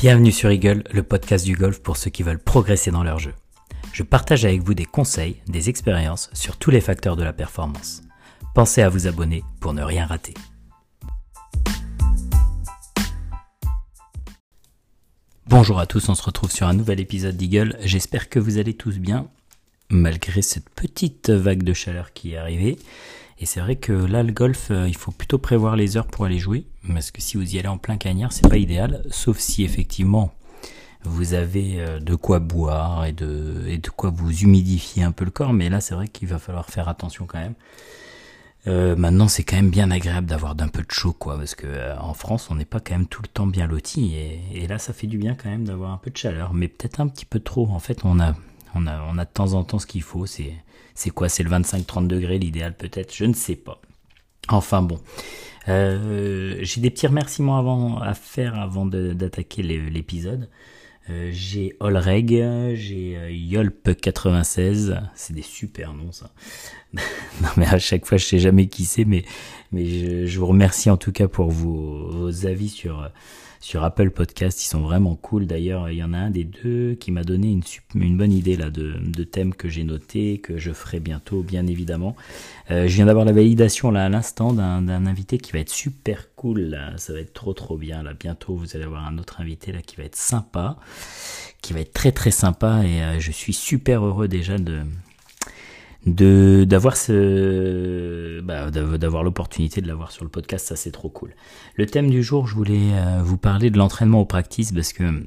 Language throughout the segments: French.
Bienvenue sur Eagle, le podcast du golf pour ceux qui veulent progresser dans leur jeu. Je partage avec vous des conseils, des expériences sur tous les facteurs de la performance. Pensez à vous abonner pour ne rien rater. Bonjour à tous, on se retrouve sur un nouvel épisode d'Eagle. J'espère que vous allez tous bien, malgré cette petite vague de chaleur qui est arrivée. Et c'est vrai que là, le golf, euh, il faut plutôt prévoir les heures pour aller jouer, parce que si vous y allez en plein cagnard, c'est pas idéal, sauf si effectivement vous avez euh, de quoi boire et de, quoi vous humidifier un peu le corps, mais là, c'est vrai qu'il va falloir faire attention quand même. Euh, maintenant, c'est quand même bien agréable d'avoir d'un peu de chaud, quoi, parce que en France, on n'est pas quand même tout le temps bien loti, et, et là, ça fait du bien quand même d'avoir un peu de chaleur, mais peut-être un petit peu trop. En fait, on a, on a, on a de temps en temps ce qu'il faut. C'est, c'est quoi C'est le 25-30 degrés l'idéal peut-être Je ne sais pas. Enfin bon. Euh, j'ai des petits remerciements avant, à faire avant d'attaquer l'épisode. Euh, j'ai Olreg, j'ai euh, Yolp96, c'est des super noms ça. non mais à chaque fois je sais jamais qui c'est, mais, mais je, vous remercie en tout cas pour vos avis sur, sur Apple Podcast. Ils sont vraiment cool. D'ailleurs, il y en a un des deux qui m'a donné une, bonne idée là de, de thème que j'ai noté, que je ferai bientôt, bien évidemment. Euh, je viens d'avoir la validation là à l'instant d'un invité qui va être super cool. Ça va être trop trop bien. Là, bientôt, vous allez avoir un autre invité là qui va être sympa, qui va être très très sympa. Et euh, je suis super heureux déjà de de d'avoir ce bah, d'avoir l'opportunité de l'avoir sur le podcast ça c'est trop cool le thème du jour je voulais euh, vous parler de l'entraînement au practice parce que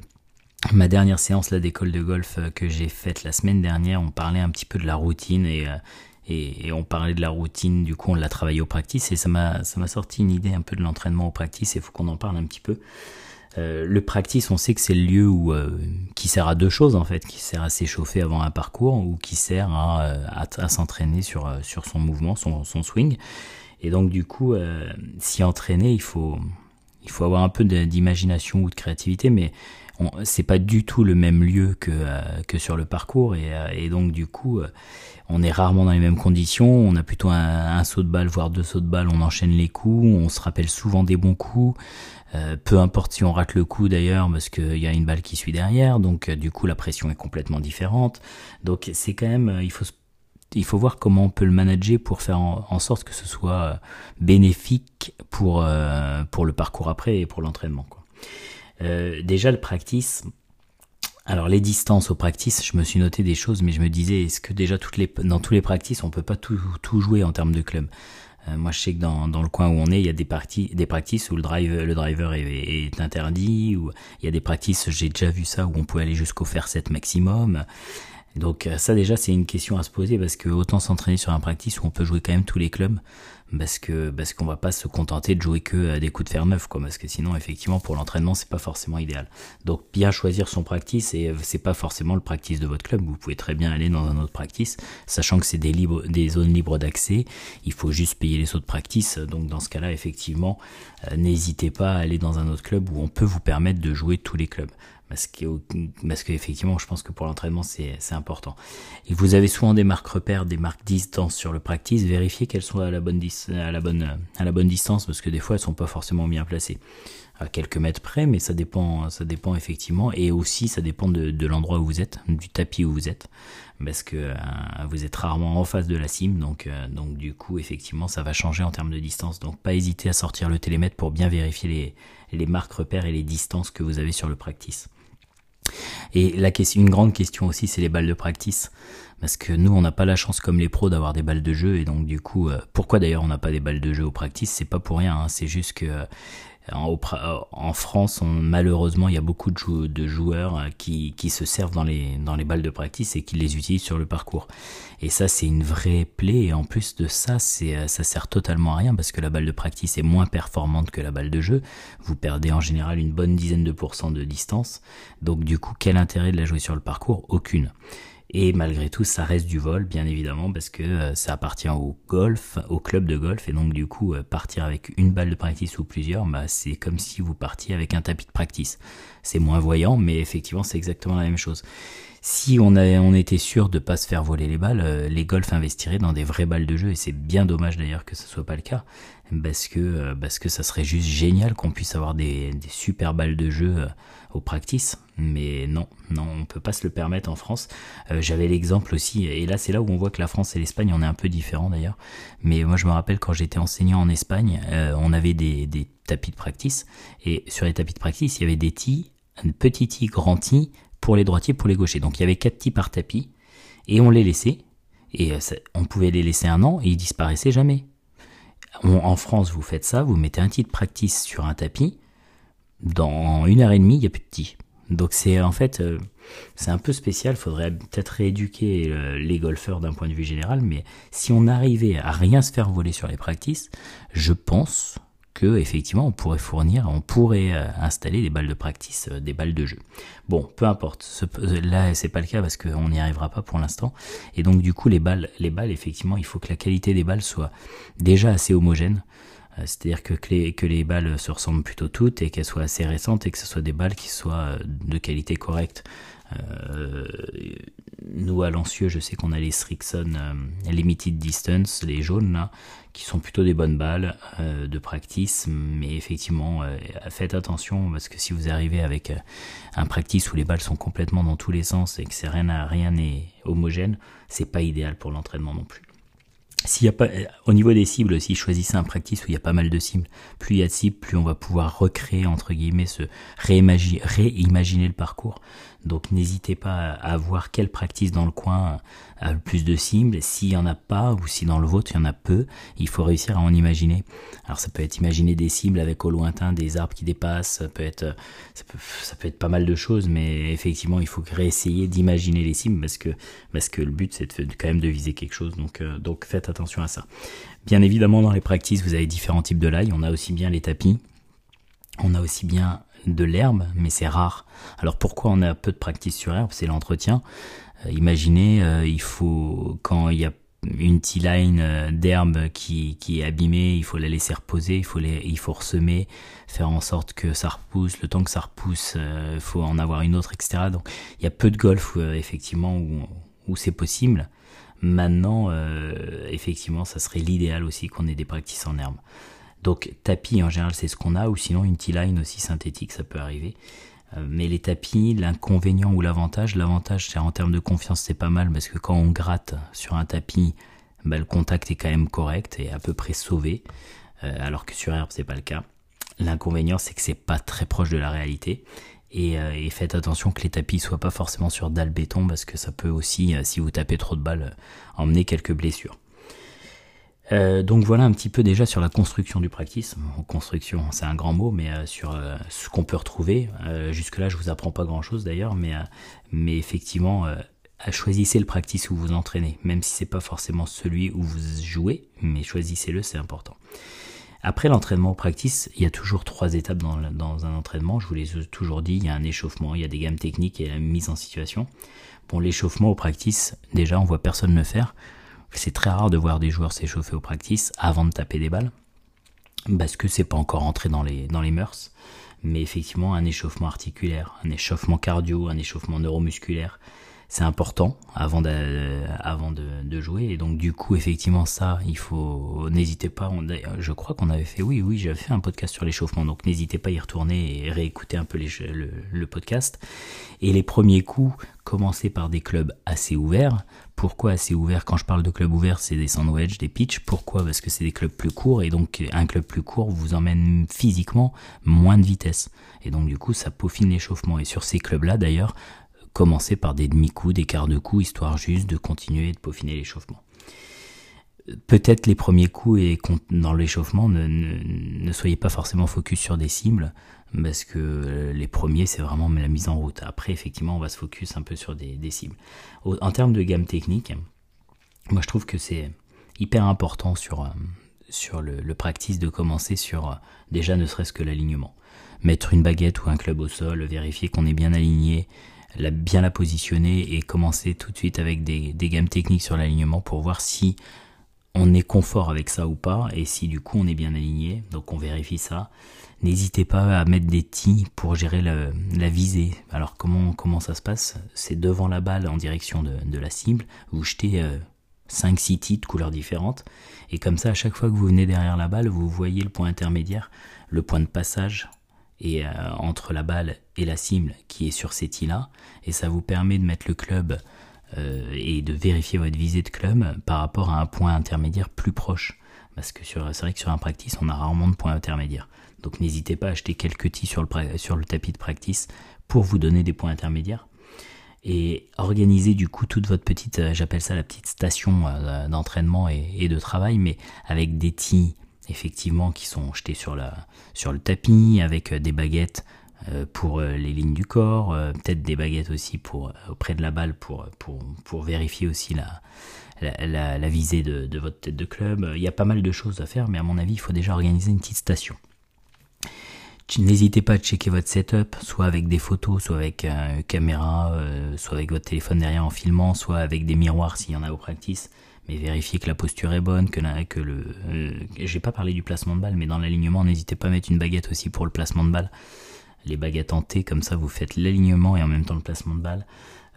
ma dernière séance là d'école de golf euh, que j'ai faite la semaine dernière on parlait un petit peu de la routine et euh, on parlait de la routine, du coup on l'a travaillé au practice et ça m'a ça m'a sorti une idée un peu de l'entraînement au practice et il faut qu'on en parle un petit peu. Euh, le practice, on sait que c'est le lieu où, euh, qui sert à deux choses en fait, qui sert à s'échauffer avant un parcours ou qui sert à, euh, s'entraîner sur, sur son mouvement, son, swing. Et donc du coup, s'y entraîner, il faut, il faut avoir un peu d'imagination ou de créativité, mais c'est pas du tout le même lieu que, que sur le parcours. Et, donc du coup on est rarement dans les mêmes conditions, on a plutôt un, saut de balle, voire deux sauts de balle, on enchaîne les coups, on se rappelle souvent des bons coups, euh, peu importe si on rate le coup d'ailleurs, parce qu'il y a une balle qui suit derrière, donc euh, du coup la pression est complètement différente. Donc c'est quand même, il faut il faut voir comment on peut le manager pour faire en, sorte que ce soit bénéfique pour pour le parcours après et pour l'entraînement. Euh, déjà le practice, alors les distances au practice, je me suis noté des choses, mais je me disais, est-ce que déjà dans tous les practices, on peut pas tout, tout jouer en termes de club? euh, Moi, je sais que dans, dans le coin où on est, il y a des, parties, des practices où le, drive, le driver est, est interdit, ou il y a des practices, j'ai déjà vu ça, où on peut aller jusqu'au faire 7 maximum. Donc euh, ça déjà c'est une question à se poser parce que autant s'entraîner sur un practice où on peut jouer quand même tous les clubs parce que parce qu'on va pas se contenter de jouer que à des coups de fer neuf quoi parce que sinon effectivement pour l'entraînement c'est pas forcément idéal. Donc bien choisir son practice et c'est pas forcément le practice de votre club. Vous pouvez très bien aller dans un autre practice sachant que c'est des des zones libres d'accès. Il faut juste payer les sauts de practice donc dans ce cas là effectivement euh, n'hésitez pas à aller dans un autre club où on peut vous permettre de jouer tous les clubs parce que parce qu'effectivement je pense que pour l'entraînement c'est important. Et vous avez souvent des marques repères des marques distance sur le practice. Vérifiez qu'elles sont à la bonne à la bonne distance parce que des fois elles sont pas forcément bien placées. À quelques mètres près mais ça dépend ça dépend effectivement. Et aussi ça dépend de, l'endroit où vous êtes du tapis où vous êtes. Parce que euh, vous êtes rarement en face de la cime euh, donc du coup effectivement ça va changer en termes de distance. Donc pas hésiter à sortir le télémètre pour bien vérifier les les marques repères et les distances que vous avez sur le practice et la question, une grande question aussi, c'est les balles de practice. Parce que nous, on n'a pas la chance comme les pros d'avoir des balles de jeu. Et donc, du coup, euh, pourquoi d'ailleurs on n'a pas des balles de jeu au practice? C'est pas pour rien. Hein. c'est juste que en, France, malheureusement, il y a beaucoup de, joueurs euh, qui, se servent dans les, balles de practice et qui les utilisent sur le parcours. Et ça, c'est une vraie plaie. Et en plus de ça, euh, ça sert totalement à rien parce que la balle de practice est moins performante que la balle de jeu. Vous perdez en général une bonne dizaine de pourcents de distance. Donc, du coup, quel intérêt de la jouer sur le parcours? Aucune. Et malgré tout, ça reste du vol, bien évidemment, parce que euh, ça appartient au golf, au club de golf, et donc du coup, euh, partir avec une balle de practice ou plusieurs, bah, c'est comme si vous partiez avec un tapis de practice. C'est moins voyant, mais effectivement, c'est exactement la même chose. Si on, était sûr de pas se faire voler les balles, euh, les golfs investiraient dans des vraies balles de jeu et c'est bien dommage d'ailleurs que ce soit pas le cas parce que euh, parce ça serait juste génial qu'on puisse avoir des, super balles de jeu euh, au practice. Mais non, non, on peut pas se le permettre en France. J'avais l'exemple aussi, et là c'est là où on voit que la France et l'Espagne, on est un peu différents d'ailleurs. Mais moi je me rappelle quand j'étais enseignant en Espagne, on avait des, tapis de practice et sur les tapis de practice, il y avait des tis, un petit tee, grand tee, pour les droitiers, pour les gauchers. Donc il y avait quatre tis par tapis, et on les laissait, et euh, on pouvait les laisser un an, et ils disparaissaient jamais. en France, vous faites ça, vous mettez un tit de practice sur un tapis, dans une heure et demie, il n'y a plus de tis. Donc c'est en fait, euh, c'est un peu spécial, faudrait peut-être rééduquer euh, les golfeurs d'un point de vue général, mais si on arrivait à rien se faire voler sur les practices, je pense que effectivement on pourrait fournir, on pourrait euh, installer des balles de practice, euh, des balles de jeu. Bon, peu importe. Ce, là, c'est pas le cas parce qu'on n'y arrivera pas pour l'instant. Et donc du coup, les balles, les balles, effectivement, il faut que la qualité des balles soit déjà assez homogène. Euh, c'est-à-dire que, les, que les balles se ressemblent plutôt toutes et qu'elles soient assez récentes et que ce soit des balles qui soient de qualité correcte. Euh, nous à Lancieux, je sais qu'on a les Strixon euh, Limited Distance, les jaunes là, qui sont plutôt des bonnes balles euh, de practice, mais effectivement, faites attention parce que si vous arrivez avec un practice où les balles sont complètement dans tous les sens et que c'est rien rien n'est homogène, c'est pas idéal pour l'entraînement non plus. S'il y a pas, au niveau des cibles, si choisissez un practice où il y a pas mal de cibles, plus il y a de cibles, plus on va pouvoir recréer, entre guillemets, se réimaginer, le parcours. Donc n'hésitez pas à voir quelle practice dans le coin a le plus de cibles. S'il y en a pas, ou si dans le vôtre il y en a peu, il faut réussir à en imaginer. Alors ça peut être imaginer des cibles avec au lointain des arbres qui dépassent, ça peut être, ça peut, ça peut être pas mal de choses, mais effectivement il faut réessayer d'imaginer les cibles parce que, parce que le but c'est quand même de viser quelque chose. Donc, euh, donc faites à ça. Bien évidemment dans les practices vous avez différents types de lie. On a aussi bien les tapis, on a aussi bien de l'herbe, mais c'est rare. Alors pourquoi on a peu de practice sur herbe? C'est l'entretien. Euh, imaginez, euh, il faut quand il y a une T-line euh, d'herbe qui, qui est abîmée, il faut la laisser reposer, il faut, il faut ressemer, faire en sorte que ça repousse. Le temps que ça repousse, il faut en avoir une autre, etc. Donc il y a peu de golf effectivement où c'est possible. Maintenant, effectivement, ça serait l'idéal aussi qu'on ait des practices en herbe. Donc tapis en général c'est ce qu'on a, ou sinon une T-line aussi synthétique ça peut arriver. Euh, mais les tapis, l'inconvénient ou l'avantage, l'avantage c'est en termes de confiance c'est pas mal parce que quand on gratte sur un tapis, bah, le contact est quand même correct et à peu près sauvé, euh, alors que sur herbe c'est pas le cas. L'inconvénient c'est que c'est pas très proche de la réalité. Et, euh, et, faites attention que les tapis soient pas forcément sur dalle béton parce que ça peut aussi, si vous tapez trop de balles, emmener quelques blessures. Euh, donc voilà un petit peu déjà sur la construction du practice. construction, c'est un grand mot, mais euh, sur euh, ce qu'on peut retrouver. Jusque-là, je vous apprends pas grand-chose d'ailleurs, mais, mais effectivement, choisissez le practice où vous entraînez, même si c'est pas forcément celui où vous jouez, mais choisissez-le, c'est important. Après l'entraînement au practice, il y a toujours trois étapes dans, un entraînement. Je vous l'ai toujours dit, il y a un échauffement, il y a des gammes techniques et la mise en situation. Bon, l'échauffement au practice, déjà, on voit personne le faire. C'est très rare de voir des joueurs s'échauffer au practice avant de taper des balles, parce que c'est pas encore entré dans les, dans les mœurs. Mais effectivement, un échauffement articulaire, un échauffement cardio, un échauffement neuromusculaire, c'est important avant de, de, jouer. Et donc du coup, effectivement, ça, il faut n'hésitez pas. je crois qu'on avait fait, oui, oui, j'avais fait un podcast sur l'échauffement, donc n'hésitez pas à y retourner et réécouter un peu le, podcast. Et les premiers coups, commencer par des clubs assez ouverts. Pourquoi assez ouverts? Quand je parle de clubs ouverts, c'est des sandwich, des pitch. Pourquoi? Parce que c'est des clubs plus courts et donc un club plus court vous emmène physiquement moins de vitesse. Et donc du coup, ça peaufine l'échauffement. Et sur ces clubs-là, d'ailleurs, commencer par des demi-coups, des quarts de coups, histoire juste de continuer de peaufiner l'échauffement. Peut-être les premiers coups et dans l'échauffement, ne, soyez pas forcément focus sur des cibles, parce que les premiers, c'est vraiment la mise en route. Après, effectivement, on va se focus un peu sur des, cibles. en termes de gamme technique, moi je trouve que c'est hyper important sur, euh, sur le, le, practice de commencer sur euh, déjà ne serait-ce que l'alignement. Mettre une baguette ou un club au sol, vérifier qu'on est bien aligné, la, bien la positionner et commencer tout de suite avec des, gammes techniques sur l'alignement pour voir si on est confort avec ça ou pas, et si du coup on est bien aligné, donc on vérifie ça. N'hésitez pas à mettre des tis pour gérer la visée. Alors comment, comment ça se passe? C'est devant la balle en direction de, la cible, vous jetez 5-6 tis de couleurs différentes, et comme ça à chaque fois que vous venez derrière la balle, vous voyez le point intermédiaire, le point de passage et euh, entre la balle et la cible qui est sur ces tis là, et ça vous permet de mettre le club euh, et de vérifier votre visée de club par rapport à un point intermédiaire plus proche. Parce que c'est vrai que sur un practice, on a rarement de points intermédiaires. Donc n'hésitez pas à acheter quelques tis sur le, sur le tapis de practice pour vous donner des points intermédiaires. Et organiser du coup toute votre petite, j'appelle ça la petite station euh, d'entraînement et, de travail, mais avec des tis effectivement qui sont jetés sur, la, sur le tapis, avec des baguettes euh, pour euh, les lignes du corps, euh, peut-être des baguettes aussi pour auprès de la balle pour, pour, pour vérifier aussi la, la, la, visée de, de, votre tête de club. Il y a pas mal de choses à faire, mais à mon avis, il faut déjà organiser une petite station. N'hésitez pas à checker votre setup, soit avec des photos, soit avec une caméra, soit avec votre téléphone derrière en filmant, soit avec des miroirs s'il y en a au practice. Mais vérifiez que la posture est bonne, que, le. J'ai pas parlé du placement de balle, mais dans l'alignement, n'hésitez pas à mettre une baguette aussi pour le placement de balle les baguettes en T, comme ça vous faites l'alignement et en même temps le placement de balle.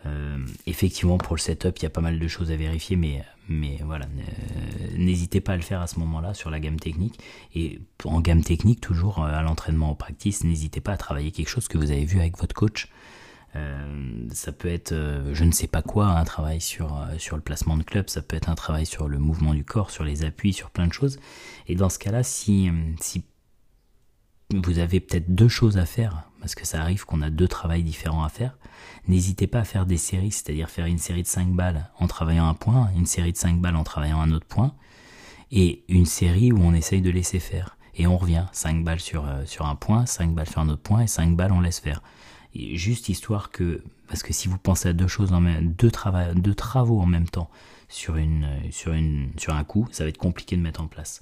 Euh, effectivement, pour le setup, il y a pas mal de choses à vérifier, mais, voilà, n'hésitez pas à le faire à ce moment-là sur la gamme technique. Et en gamme technique, toujours euh, à l'entraînement, au practice, n'hésitez pas à travailler quelque chose que vous avez vu avec votre coach. Euh, ça peut être, je ne sais pas quoi, un travail sur, sur le placement de club, ça peut être un travail sur le mouvement du corps, sur les appuis, sur plein de choses. Et dans ce cas-là, si, si vous avez peut-être deux choses à faire, parce que ça arrive qu'on a deux travails différents à faire, n'hésitez pas à faire des séries, c'est-à-dire faire une série de 5 balles en travaillant un point, une série de 5 balles en travaillant un autre point, et une série où on essaye de laisser faire. Et on revient, 5 balles sur, euh, sur un point, 5 balles sur un autre point, et 5 balles on laisse faire. Juste histoire que, parce que si vous pensez à deux choses en même, deux, deux travaux en même temps sur, une, sur, une, sur un coup, ça va être compliqué de mettre en place.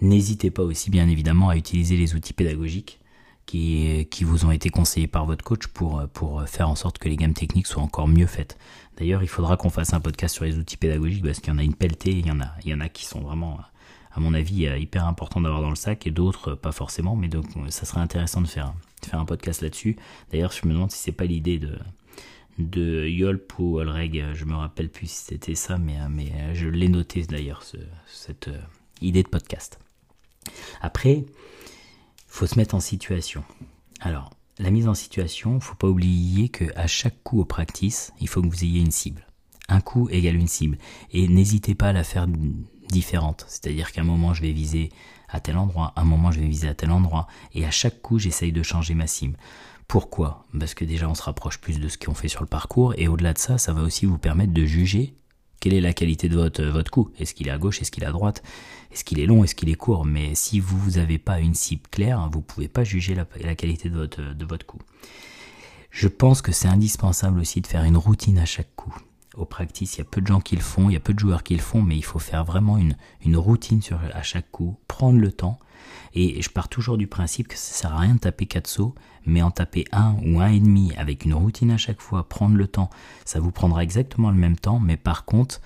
N'hésitez pas aussi bien évidemment à utiliser les outils pédagogiques qui, qui vous ont été conseillés par votre coach pour, pour faire en sorte que les gammes techniques soient encore mieux faites. D'ailleurs, il faudra qu'on fasse un podcast sur les outils pédagogiques parce qu'il y en a une pelletée, il y en a, il y en a qui sont vraiment, à mon avis, hyper importants d'avoir dans le sac et d'autres pas forcément, mais donc ça serait intéressant de faire, un podcast là-dessus. D'ailleurs, je me demande si c'est pas l'idée de, de Yolp ou Olreg, je me rappelle plus si c'était ça, mais, mais je l'ai noté d'ailleurs, cette euh, idée de podcast. Après, faut se mettre en situation. Alors, la mise en situation, faut pas oublier que à chaque coup au practice, il faut que vous ayez une cible. Un coup égale une cible. Et n'hésitez pas à la faire différente. C'est-à-dire qu'à un moment, je vais viser à tel endroit, à un moment, je vais viser à tel endroit. Et à chaque coup, j'essaye de changer ma cible. Pourquoi? Parce que déjà, on se rapproche plus de ce qu'on fait sur le parcours. Et au-delà de ça, ça va aussi vous permettre de juger quelle est la qualité de votre, votre coup Est-ce qu'il est à gauche? Est-ce qu'il est à droite? Est-ce qu'il est long? Est-ce qu'il est court? Mais si vous n'avez pas une cible claire, vous ne pouvez pas juger la, la, qualité de votre, de votre coup. Je pense que c'est indispensable aussi de faire une routine à chaque coup. Au practice, il y a peu de gens qui le font, il y a peu de joueurs qui le font, mais il faut faire vraiment une, routine sur, à chaque coup, prendre le temps. Et je pars toujours du principe que ça sert à rien de taper 4 sauts, mais en taper un ou un et demi avec une routine à chaque fois, prendre le temps, ça vous prendra exactement le même temps, mais par contre,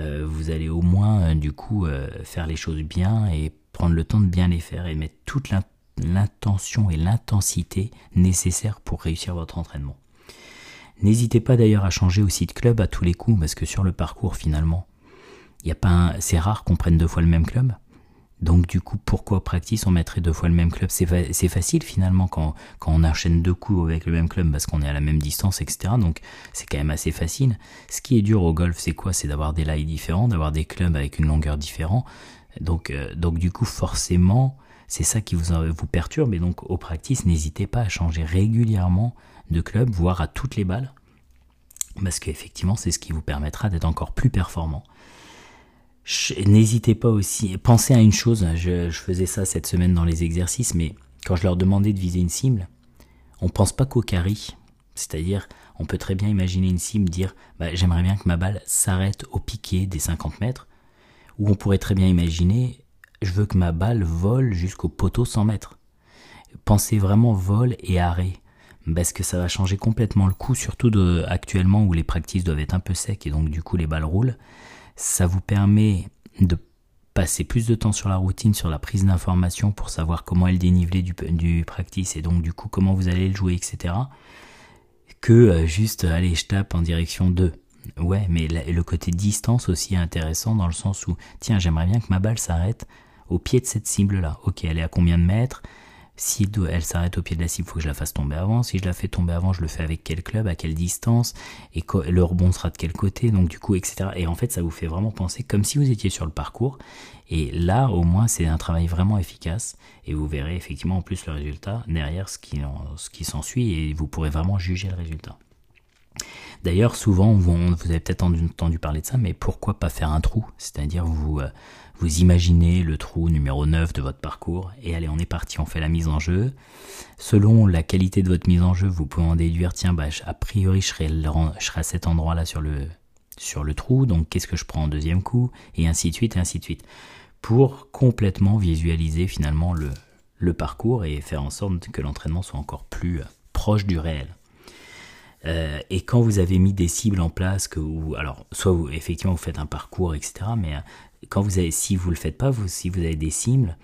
euh, vous allez au moins euh, du coup euh, faire les choses bien et prendre le temps de bien les faire et mettre toute l'intention et l'intensité nécessaires pour réussir votre entraînement. N'hésitez pas d'ailleurs à changer aussi de club à tous les coups parce que sur le parcours finalement, y a pas c'est rare qu'on prenne deux fois le même club. Donc du coup, pourquoi practice on mettrait deux fois le même club? C'est facile finalement quand, quand on enchaîne deux coups avec le même club parce qu'on est à la même distance, etc. Donc c'est quand même assez facile. Ce qui est dur au golf, c'est quoi? C'est d'avoir des lies différents, d'avoir des clubs avec une longueur différente. Donc, euh, donc du coup, forcément, c'est ça qui vous, vous perturbe. Et donc au practice, n'hésitez pas à changer régulièrement de club, voire à toutes les balles. Parce qu'effectivement, c'est ce qui vous permettra d'être encore plus performant. N'hésitez pas aussi, pensez à une chose, je, faisais ça cette semaine dans les exercices, mais quand je leur demandais de viser une cible, on pense pas qu'au carry. C'est-à-dire, on peut très bien imaginer une cible dire bah, j'aimerais bien que ma balle s'arrête au piqué des 50 mètres, ou on pourrait très bien imaginer je veux que ma balle vole jusqu'au poteau 100 mètres. Pensez vraiment vol et arrêt, parce que ça va changer complètement le coup, surtout actuellement où les practices doivent être un peu secs et donc du coup les balles roulent ça vous permet de passer plus de temps sur la routine, sur la prise d'informations pour savoir comment est le du practice et donc du coup comment vous allez le jouer, etc. Que euh, juste, allez, je tape en direction 2. Ouais, mais le côté distance aussi est intéressant dans le sens où, tiens, j'aimerais bien que ma balle s'arrête au pied de cette cible-là. Ok, elle est à combien de mètres? Si elle s'arrête au pied de la cible, il faut que je la fasse tomber avant. Si je la fais tomber avant, je le fais avec quel club, à quelle distance, et le rebond sera de quel côté, donc du coup, etc. Et en fait, ça vous fait vraiment penser comme si vous étiez sur le parcours. Et là, au moins, c'est un travail vraiment efficace, et vous verrez effectivement en plus le résultat derrière ce qui, s'ensuit, et vous pourrez vraiment juger le résultat. D'ailleurs, souvent, vous, vous avez peut-être entendu parler de ça, mais pourquoi pas faire un trou? C'est-à-dire, vous, euh, vous imaginez le trou numéro 9 de votre parcours et allez, on est parti, on fait la mise en jeu. Selon la qualité de votre mise en jeu, vous pouvez en déduire, tiens, bah, a priori, je serai, à cet endroit-là sur le, sur le trou, donc qu'est-ce que je prends en deuxième coup, et ainsi de suite, et ainsi de suite. Pour complètement visualiser finalement le, parcours et faire en sorte que l'entraînement soit encore plus euh, proche du réel. Euh, et quand vous avez mis des cibles en place, que alors soit effectivement vous faites un parcours, etc. Mais quand vous avez, si vous le faites pas, si vous avez des cibles,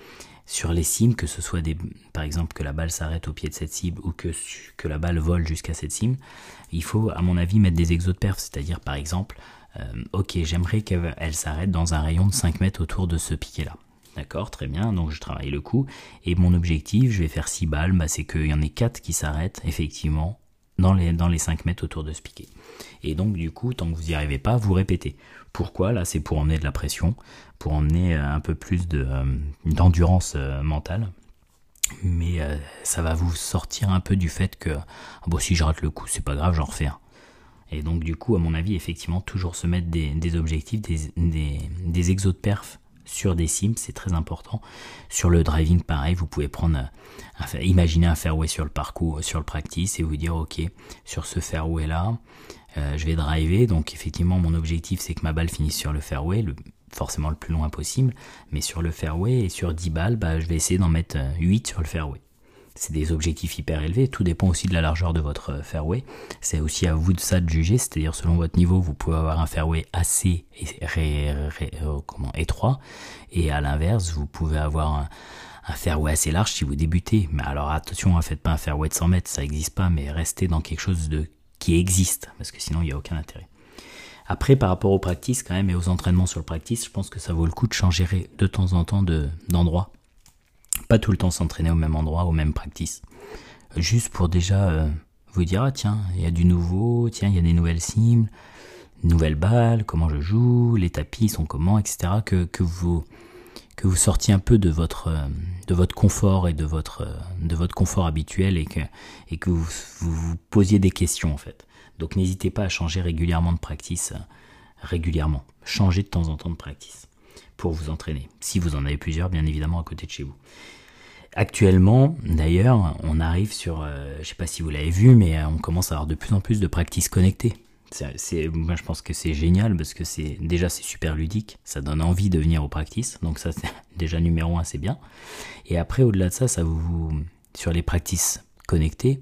sur les cibles, que ce soit des, par exemple que la balle s'arrête au pied de cette cible ou que, que la balle vole jusqu'à cette cible, il faut, à mon avis, mettre des exos de perf, c'est-à-dire par exemple, euh, ok, j'aimerais qu'elle s'arrête dans un rayon de 5 mètres autour de ce piquet-là. D'accord, très bien, donc je travaille le coup. Et mon objectif, je vais faire 6 balles, bah, c'est qu'il y en ait 4 qui s'arrêtent effectivement dans les, dans les 5 mètres autour de ce piquet. Et donc du coup, tant que vous n'y arrivez pas, vous répétez. Pourquoi? Là, c'est pour emmener de la pression, pour emmener euh, un peu plus euh, d'endurance euh, mentale. Mais ça va vous sortir un peu du fait que ah bon, si je rate le coup, c'est pas grave, j'en refais un. Et donc du coup, à mon avis, effectivement, toujours se mettre des, des objectifs, des, des, des exos de perf sur des sims, c'est très important. Sur le driving, pareil, vous pouvez prendre, un, imaginer un fairway sur le parcours, sur le practice et vous dire, ok, sur ce fairway là, euh, je vais driver. Donc effectivement, mon objectif, c'est que ma balle finisse sur le fairway, le, forcément le plus loin possible. Mais sur le fairway et sur 10 balles, bah, je vais essayer d'en mettre 8 euh, sur le fairway c'est des objectifs hyper élevés. Tout dépend aussi de la largeur de votre euh, fairway. C'est aussi à vous de ça de juger. C'est-à-dire selon votre niveau, vous pouvez avoir un fairway assez euh, comment, étroit, et à l'inverse, vous pouvez avoir un, fairway assez large si vous débutez. Mais alors attention, ne hein, faites pas un fairway de 100 mètres, ça n'existe pas, mais restez dans quelque chose de qui existe, parce que sinon il n'y a aucun intérêt. Après, par rapport aux practices quand même et aux entraînements sur le practice, je pense que ça vaut le coup de changer de temps en temps d'endroit pas tout le temps s'entraîner au même endroit, au même practice. Juste pour déjà euh, vous dire, ah tiens, il y a du nouveau, tiens, il y a des nouvelles cibles, nouvelles balles, comment je joue, les tapis sont comment, etc. Que, que vous que vous sortiez un peu de votre euh, de votre confort et de votre euh, de votre confort habituel et que et que vous vous, posiez des questions en fait. Donc n'hésitez pas à changer régulièrement de practice, régulièrement. Changez de temps en temps de practice pour vous entraîner. Si vous en avez plusieurs, bien évidemment, à côté de chez vous. Actuellement, d'ailleurs, on arrive sur, euh, je sais pas si vous l'avez vu, mais euh, on commence à avoir de plus en plus de practices connectées. Moi, je pense que c'est génial parce que c'est déjà c'est super ludique, ça donne envie de venir aux practices, donc ça c'est déjà numéro un, c'est bien. Et après, au-delà de ça, ça vous sur les practices connectées,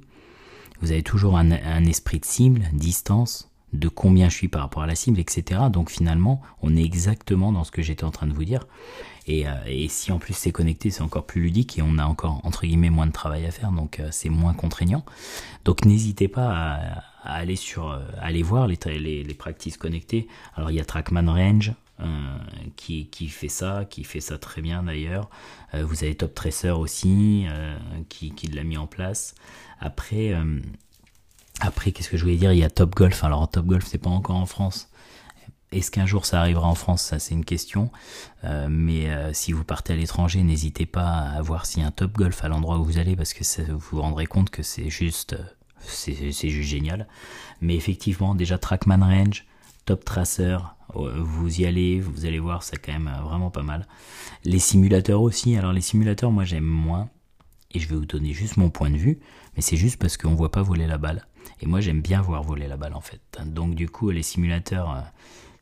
vous avez toujours un, un esprit de cible, distance, de combien je suis par rapport à la cible, etc. Donc finalement, on est exactement dans ce que j'étais en train de vous dire. Et, euh, si en plus c'est connecté, c'est encore plus ludique et on a encore entre guillemets moins de travail à faire, donc euh, c'est moins contraignant. Donc n'hésitez pas à, aller sur, euh, aller voir les, les, les practices connectées. Alors il y a Trackman Range, qui, qui, fait ça, qui fait ça très bien d'ailleurs. vous avez Top Tracer aussi, qui, qui l'a mis en place. Après, après, qu'est-ce que je voulais dire? Il y a Top Golf. Alors, Top Golf, c'est pas encore en France. Est-ce qu'un jour ça arrivera en France? Ça, c'est une question. Euh, mais euh, si vous partez à l'étranger, n'hésitez pas à voir s'il y a un Top Golf à l'endroit où vous allez, parce que vous vous rendrez compte que c'est juste, euh, c'est juste génial. Mais effectivement, déjà Trackman Range, Top Tracer, vous y allez, vous allez voir, c'est quand même vraiment pas mal. Les simulateurs aussi. Alors les simulateurs, moi j'aime moins. Et je vais vous donner juste mon point de vue, mais c'est juste parce qu'on voit pas voler la balle. Et moi, j'aime bien voir voler la balle, en fait. Donc, du coup, les simulateurs, euh,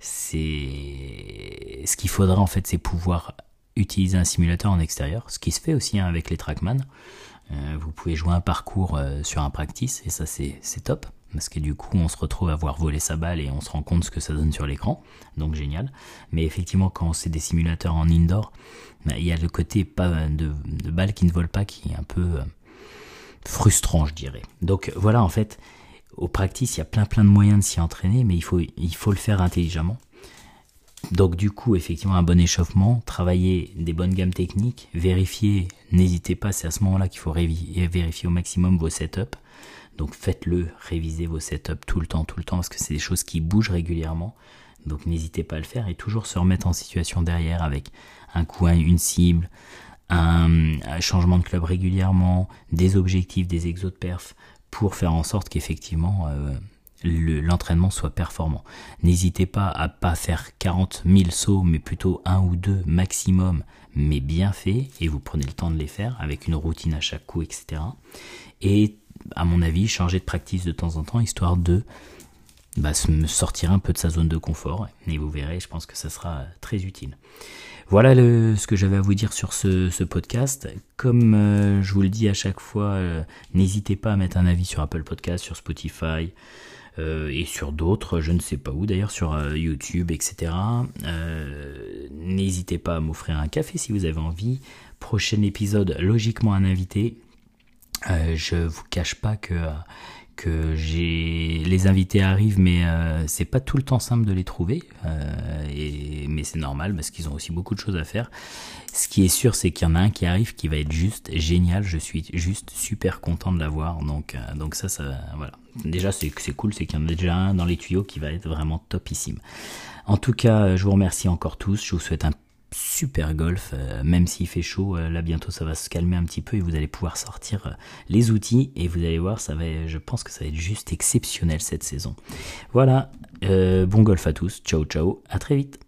c'est. Ce qu'il faudra, en fait, c'est pouvoir utiliser un simulateur en extérieur, ce qui se fait aussi hein, avec les Trackman. Euh, vous pouvez jouer un parcours euh, sur un practice, et ça, c'est top. parce que du coup on se retrouve à voir voler sa balle et on se rend compte ce que ça donne sur l'écran, donc génial. Mais effectivement quand c'est des simulateurs en indoor, bah, il y a le côté pas de, de balle qui ne vole pas qui est un peu frustrant je dirais. Donc voilà en fait, au practice il y a plein plein de moyens de s'y entraîner, mais il faut, le faire intelligemment. Donc du coup, effectivement, un bon échauffement, travailler des bonnes gammes techniques, vérifier, n'hésitez pas, c'est à ce moment-là qu'il faut vérifier au maximum vos setups. Donc faites-le, révisez vos setups tout le temps, tout le temps, parce que c'est des choses qui bougent régulièrement. Donc n'hésitez pas à le faire et toujours se remettre en situation derrière avec un coin, une cible, un, changement de club régulièrement, des objectifs, des exos de perf, pour faire en sorte qu'effectivement euh, l'entraînement soit performant. N'hésitez pas à pas faire 40 000 sauts, mais plutôt un ou deux maximum, mais bien fait, et vous prenez le temps de les faire avec une routine à chaque coup, etc. Et à mon avis, changer de practice de temps en temps, histoire de bah, me sortir un peu de sa zone de confort. Et vous verrez, je pense que ça sera très utile. Voilà ce que j'avais à vous dire sur ce, podcast. Comme euh, je vous le dis à chaque fois, euh, n'hésitez pas à mettre un avis sur Apple Podcast, sur Spotify, euh, et sur d'autres, je ne sais pas où d'ailleurs, sur euh, YouTube, etc. Euh, n'hésitez pas à m'offrir un café si vous avez envie. Prochain épisode, logiquement un invité. je vous cache pas que que j'ai les invités arrivent mais euh, c'est pas tout le temps simple de les trouver euh, et, mais c'est normal parce qu'ils ont aussi beaucoup de choses à faire. Ce qui est sûr c'est qu'il y en a un qui arrive qui va être juste génial. Je suis juste super content de l'avoir. Donc euh, donc ça ça voilà. Déjà c'est c'est cool c'est qu'il y en a déjà un dans les tuyaux qui va être vraiment topissime. En tout cas je vous remercie encore tous. Je vous souhaite un super golf, euh, même s'il fait chaud, euh, là bientôt ça va se calmer un petit peu et vous allez pouvoir sortir euh, les outils et vous allez voir, ça va, je pense que ça va être juste exceptionnel cette saison. Voilà, bon golf à tous, ciao ciao, à très vite.